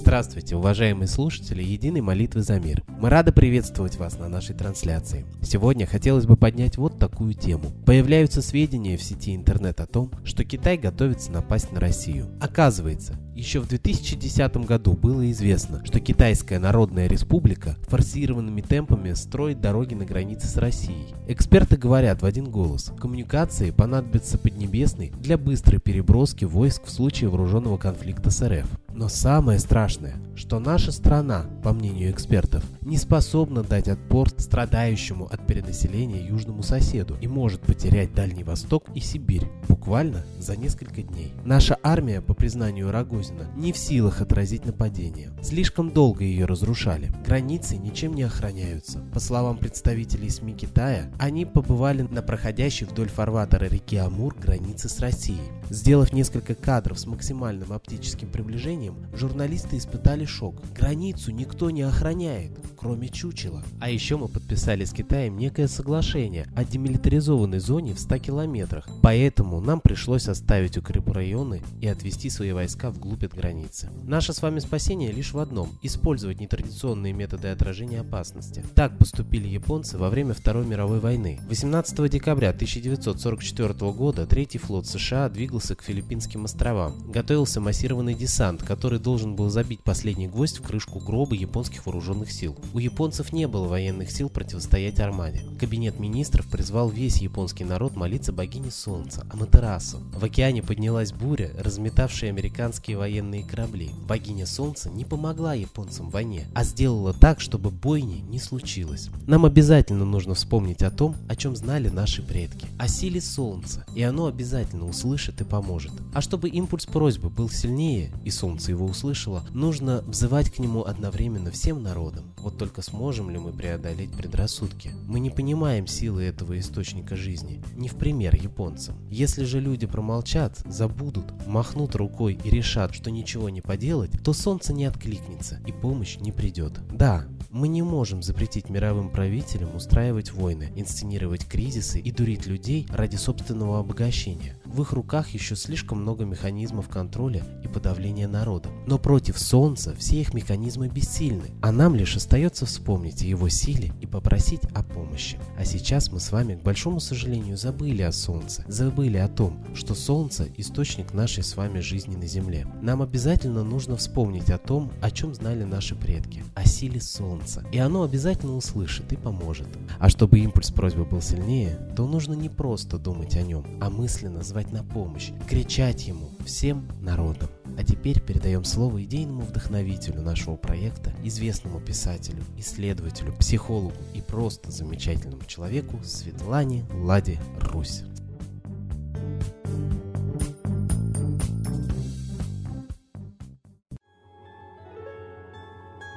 Здравствуйте, уважаемые слушатели Единой молитвы за мир. Мы рады приветствовать вас на нашей трансляции. Сегодня хотелось бы поднять вот такую тему. Появляются сведения в сети интернет о том, что Китай готовится напасть на Россию. Оказывается, еще в 2010 году было известно, что Китайская Народная Республика форсированными темпами строит дороги на границе с Россией. Эксперты говорят в один голос, коммуникации понадобятся Поднебесной для быстрой переброски войск в случае вооруженного конфликта с РФ. Но самое страшное, что наша страна, по мнению экспертов, не способна дать отпор страдающему от перенаселения южному соседу и может потерять Дальний Восток и Сибирь буквально за несколько дней. Наша армия, по признанию Рогозина, не в силах отразить нападение. Слишком долго ее разрушали. Границы ничем не охраняются. По словам представителей СМИ Китая, они побывали на проходящей вдоль фарватера реки Амур границы с Россией. Сделав несколько кадров с максимальным оптическим приближением, журналисты испытали шок. Границу никто не охраняет, кроме чучела. А еще мы подписали с Китаем некое соглашение о демилитаризованной зоне в 100 километрах. Поэтому нам пришлось оставить укрепрайоны и отвести свои войска вглубь от границы. Наше с вами спасение лишь в одном – использовать нетрадиционные методы отражения опасности. Так поступили японцы во время Второй мировой войны. 18 декабря 1944 года Третий флот США двигался к Филиппинским островам. Готовился массированный десант, который должен был забить последний гвоздь в крышку гроба японских вооруженных сил. У японцев не было военных сил противостоять Армаде. Кабинет министров призвал весь японский народ молиться богине солнца, Аматерасу. В океане поднялась буря, разметавшая американские военные корабли. Богиня солнца не помогла японцам в войне, а сделала так, чтобы бойни не случилось. Нам обязательно нужно вспомнить о том, о чем знали наши предки. О силе солнца, и оно обязательно услышит и поможет. А чтобы импульс просьбы был сильнее, и солнце его услышало, нужно взывать к нему одновременно всем народам. Вот только сможем ли мы преодолеть предрассудки? Мы не понимаем силы этого источника жизни, не в пример японцам. Если же люди промолчат, забудут, махнут рукой и решат, что ничего не поделать, то солнце не откликнется и помощь не придет. Да, мы не можем запретить мировым правителям устраивать войны, инсценировать кризисы и дурить людей ради собственного обогащения. В их руках еще слишком много механизмов контроля и подавления народа. Но против Солнца все их механизмы бессильны, а нам лишь остается вспомнить о его силе и попросить о помощи. А сейчас мы с вами, к большому сожалению, забыли о Солнце, забыли о том, что Солнце – источник нашей с вами жизни на Земле. Нам обязательно нужно вспомнить о том, о чем знали наши предки, о силе Солнца. И оно обязательно услышит и поможет. А чтобы импульс просьбы был сильнее, то нужно не просто думать о нем, а мысленно звать звать на помощь, кричать ему всем народом. А теперь передаем слово идейному вдохновителю нашего проекта, известному писателю, исследователю, психологу и просто замечательному человеку Светлане Ладе Русь.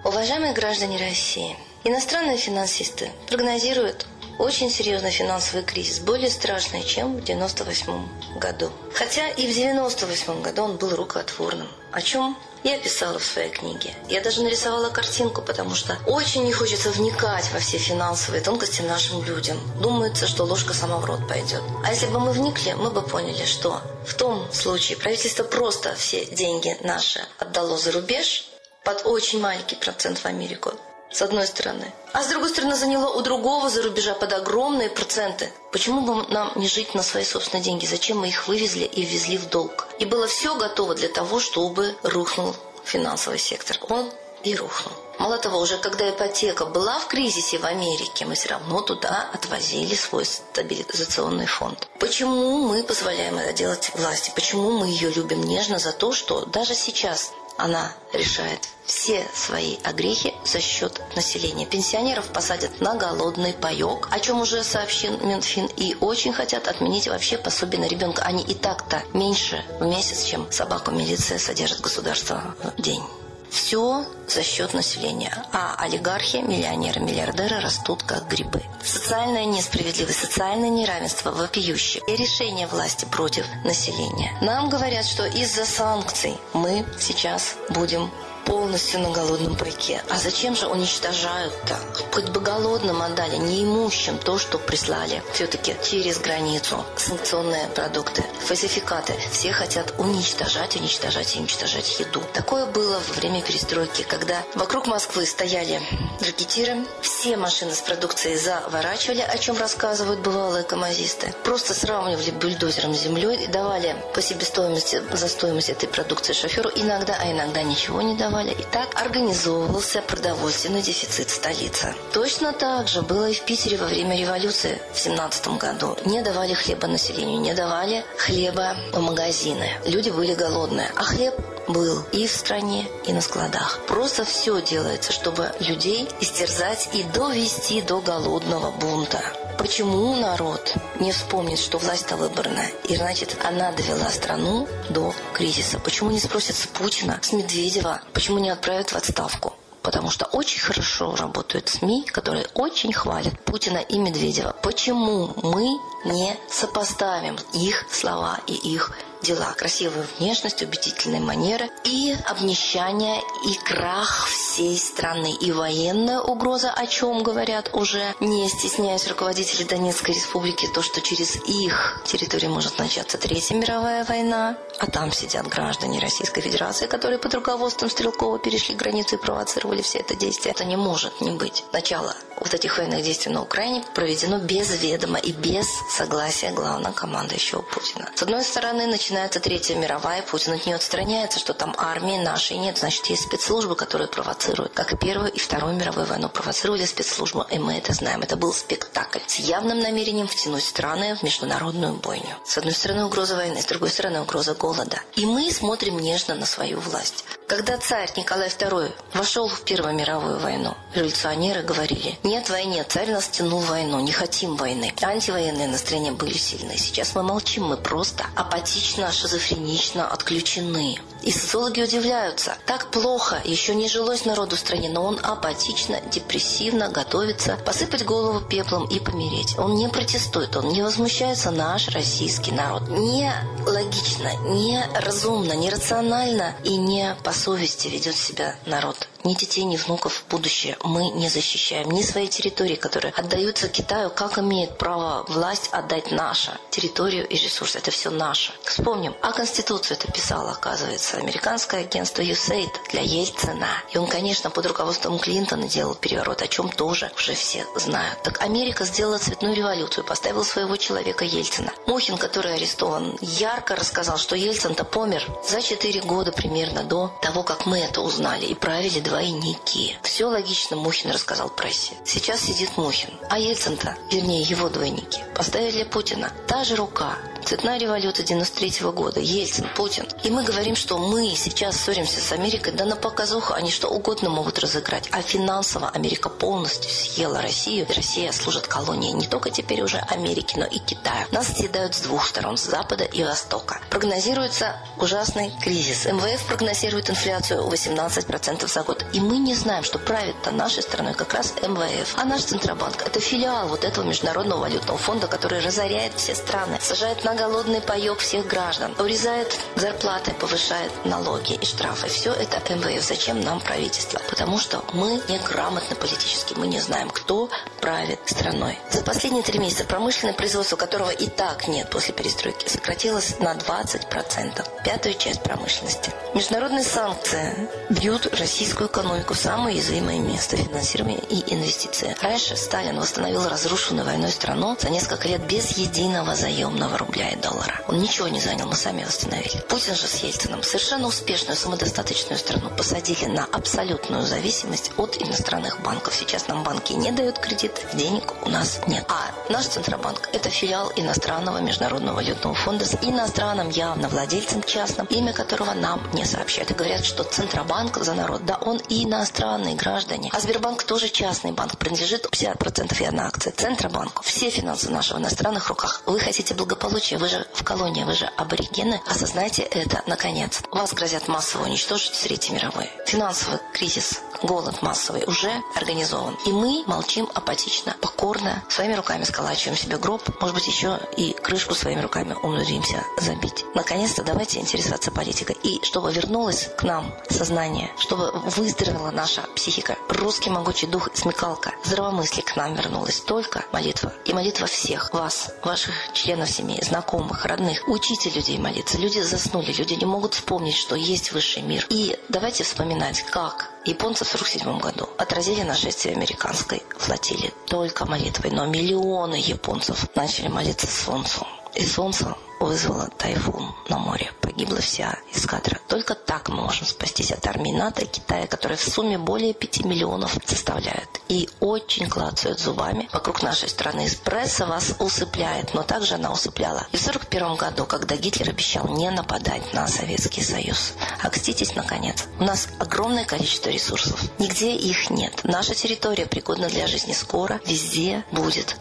Уважаемые граждане России, иностранные финансисты прогнозируют очень серьезный финансовый кризис, более страшный, чем в 98 году. Хотя и в 98 году он был рукотворным. О чем я писала в своей книге. Я даже нарисовала картинку, потому что очень не хочется вникать во все финансовые тонкости нашим людям. Думается, что ложка сама в рот пойдет. А если бы мы вникли, мы бы поняли, что в том случае правительство просто все деньги наши отдало за рубеж под очень маленький процент в Америку с одной стороны. А с другой стороны, заняло у другого за рубежа под огромные проценты. Почему бы нам не жить на свои собственные деньги? Зачем мы их вывезли и ввезли в долг? И было все готово для того, чтобы рухнул финансовый сектор. Он и рухнул. Мало того, уже когда ипотека была в кризисе в Америке, мы все равно туда отвозили свой стабилизационный фонд. Почему мы позволяем это делать власти? Почему мы ее любим нежно за то, что даже сейчас она решает все свои огрехи за счет населения. Пенсионеров посадят на голодный паек, о чем уже сообщил Минфин, и очень хотят отменить вообще пособие на ребенка. Они и так-то меньше в месяц, чем собаку милиция содержит государство в день все за счет населения. А олигархи, миллионеры, миллиардеры растут как грибы. Социальная несправедливость, социальное неравенство вопиющее. И решение власти против населения. Нам говорят, что из-за санкций мы сейчас будем полностью на голодном пайке. А зачем же уничтожают-то? Хоть бы голодным отдали, неимущим то, что прислали все-таки через границу. Санкционные продукты, фальсификаты. Все хотят уничтожать, уничтожать и уничтожать еду. Такое было во время перестройки, когда вокруг Москвы стояли ракетиры, все машины с продукцией заворачивали, о чем рассказывают бывалые камазисты. Просто сравнивали бульдозером с землей, давали по себестоимости за стоимость этой продукции шоферу иногда, а иногда ничего не давали давали. И так организовывался продовольственный дефицит столицы. Точно так же было и в Питере во время революции в 17 году. Не давали хлеба населению, не давали хлеба в магазины. Люди были голодные. А хлеб был и в стране, и на складах. Просто все делается, чтобы людей истерзать и довести до голодного бунта. Почему народ не вспомнит, что власть-то выборная, и значит, она довела страну до кризиса? Почему не спросят с Путина, с Медведева, почему не отправят в отставку? потому что очень хорошо работают СМИ, которые очень хвалят Путина и Медведева. Почему мы не сопоставим их слова и их дела, красивую внешность, убедительные манеры и обнищание и крах всей страны. И военная угроза, о чем говорят уже, не стесняясь руководители Донецкой республики, то, что через их территорию может начаться Третья мировая война, а там сидят граждане Российской Федерации, которые под руководством Стрелкова перешли границу и провоцировали все это действие. Это не может не быть. Начало вот этих военных действий на Украине проведено без ведома и без согласия главного командующего Путина. С одной стороны, начинается Третья мировая, Путин от нее отстраняется, что там армии нашей нет, значит, есть спецслужбы, которые провоцируют. Как и Первую и Вторую мировую войну провоцировали спецслужбы, и мы это знаем. Это был спектакль с явным намерением втянуть страны в международную бойню. С одной стороны, угроза войны, с другой стороны, угроза голода. И мы смотрим нежно на свою власть. Когда царь Николай II вошел в Первую мировую войну, революционеры говорили, нет войны, царь нас тянул войну, не хотим войны. Антивоенные настроения были сильные. Сейчас мы молчим, мы просто апатично, шизофренично отключены. И социологи удивляются. Так плохо, еще не жилось народу в стране, но он апатично, депрессивно готовится посыпать голову пеплом и помереть. Он не протестует, он не возмущается наш российский народ. Не логично, не разумно, не рационально и не по совести ведет себя народ ни детей, ни внуков в будущее мы не защищаем. Ни своей территории, которые отдаются Китаю, как имеет право власть отдать наша территорию и ресурсы. Это все наше. Вспомним, а Конституцию это писала, оказывается, американское агентство USAID для Ельцина. И он, конечно, под руководством Клинтона делал переворот, о чем тоже уже все знают. Так Америка сделала цветную революцию, поставила своего человека Ельцина. Мухин, который арестован, ярко рассказал, что Ельцин-то помер за 4 года примерно до того, как мы это узнали и правили двойники. Все логично Мухин рассказал прессе. Сейчас сидит Мухин. А Ельцин-то, вернее его двойники, поставили Путина. Та же рука, Цветная революция 93 -го года, Ельцин, Путин. И мы говорим, что мы сейчас ссоримся с Америкой, да на показуху они что угодно могут разыграть. А финансово Америка полностью съела Россию. И Россия служит колонией не только теперь уже Америки, но и Китая. Нас съедают с двух сторон, с запада и востока. Прогнозируется ужасный кризис. МВФ прогнозирует инфляцию 18% за год. И мы не знаем, что правит-то нашей страной как раз МВФ. А наш Центробанк – это филиал вот этого Международного валютного фонда, который разоряет все страны, сажает на голодный паек всех граждан, урезает зарплаты, повышает налоги и штрафы. Все это МВФ. Зачем нам правительство? Потому что мы неграмотны политически, мы не знаем, кто правит страной. За последние три месяца промышленное производство, которого и так нет после перестройки, сократилось на 20%. Пятую часть промышленности. Международные санкции бьют российскую экономику в самое уязвимое место финансирования и инвестиции. Раньше Сталин восстановил разрушенную войной страну за несколько лет без единого заемного рубля и доллара. Он ничего не занял, мы сами восстановили. Путин же с Ельцином совершенно успешную, самодостаточную страну посадили на абсолютную зависимость от иностранных банков. Сейчас нам банки не дают кредит, денег у нас нет. А наш Центробанк – это филиал иностранного международного валютного фонда с иностранным явно владельцем частным, имя которого нам не сообщают. И говорят, что Центробанк за народ, да он и иностранные граждане. А Сбербанк тоже частный банк, принадлежит 50% и одна акция Центробанку. Все финансы нашего в иностранных руках. Вы хотите благополучия. Вы же в колонии, вы же аборигены. Осознайте это, наконец. Вас грозят массово уничтожить в Третьей мировой. Финансовый кризис, голод массовый уже организован. И мы молчим апатично, покорно, своими руками сколачиваем себе гроб, может быть, еще и крышку своими руками умудримся забить. Наконец-то давайте интересоваться политикой. И чтобы вернулось к нам сознание, чтобы выздоровела наша психика, русский могучий дух и смекалка, здравомыслие к нам вернулось. Только молитва. И молитва всех вас, ваших членов семьи, знакомых, родных. Учите людей молиться. Люди заснули, люди не могут вспомнить, что есть высший мир. И давайте вспоминать, как японцы в 1947 году отразили нашествие американской флотилии только молитвой. Но миллионы японцев начали молиться солнцу. И солнце вызвало тайфун на море. Погибла вся эскадра. Только так мы можем спастись от армии НАТО и Китая, которые в сумме более 5 миллионов составляют. И очень клацают зубами вокруг нашей страны. Пресса вас усыпляет, но также она усыпляла. И в 1941 году, когда Гитлер обещал не нападать на Советский Союз. Окститесь, наконец. У нас огромное количество ресурсов. Нигде их нет. Наша территория пригодна для жизни скоро. Везде будет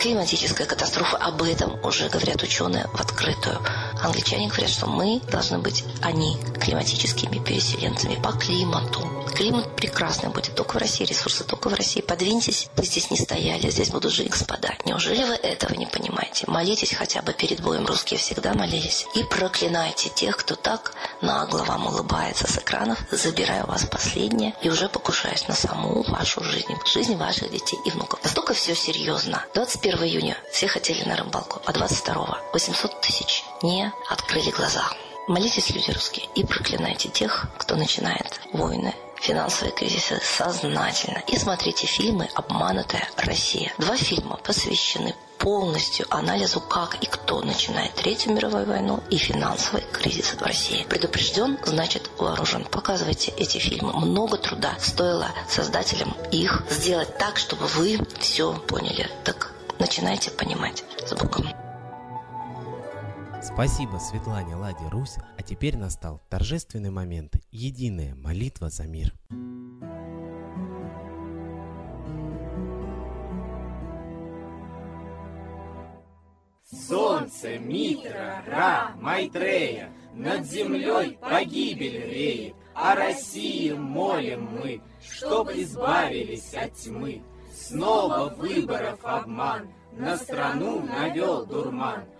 климатическая катастрофа. Об этом уже говорят ученые в открытую. Англичане говорят, что мы должны быть, они, климатическими переселенцами по климату. Климат прекрасный будет только в России, ресурсы только в России. Подвиньтесь, вы здесь не стояли, здесь будут жить господа. Неужели вы этого не понимаете? Молитесь хотя бы перед боем, русские всегда молились. И проклинайте тех, кто так нагло вам улыбается с экранов, забирая у вас последнее и уже покушаясь на саму вашу жизнь, жизнь ваших детей и внуков. Настолько все серьезно. 21 июня все хотели на рыбалку, а 22 800 тысяч не открыли глаза. Молитесь, люди русские, и проклинайте тех, кто начинает войны, финансовые кризисы сознательно. И смотрите фильмы «Обманутая Россия». Два фильма посвящены полностью анализу, как и кто начинает Третью мировую войну и финансовый кризис в России. Предупрежден, значит вооружен. Показывайте эти фильмы. Много труда стоило создателям их сделать так, чтобы вы все поняли. Так начинайте понимать с Богом. Спасибо Светлане Ладе Русь, а теперь настал торжественный момент – единая молитва за мир. Солнце, Митра, Ра, Майтрея, Над землей погибель реет, О России молим мы, Чтоб избавились от тьмы. Снова выборов обман, На страну навел дурман.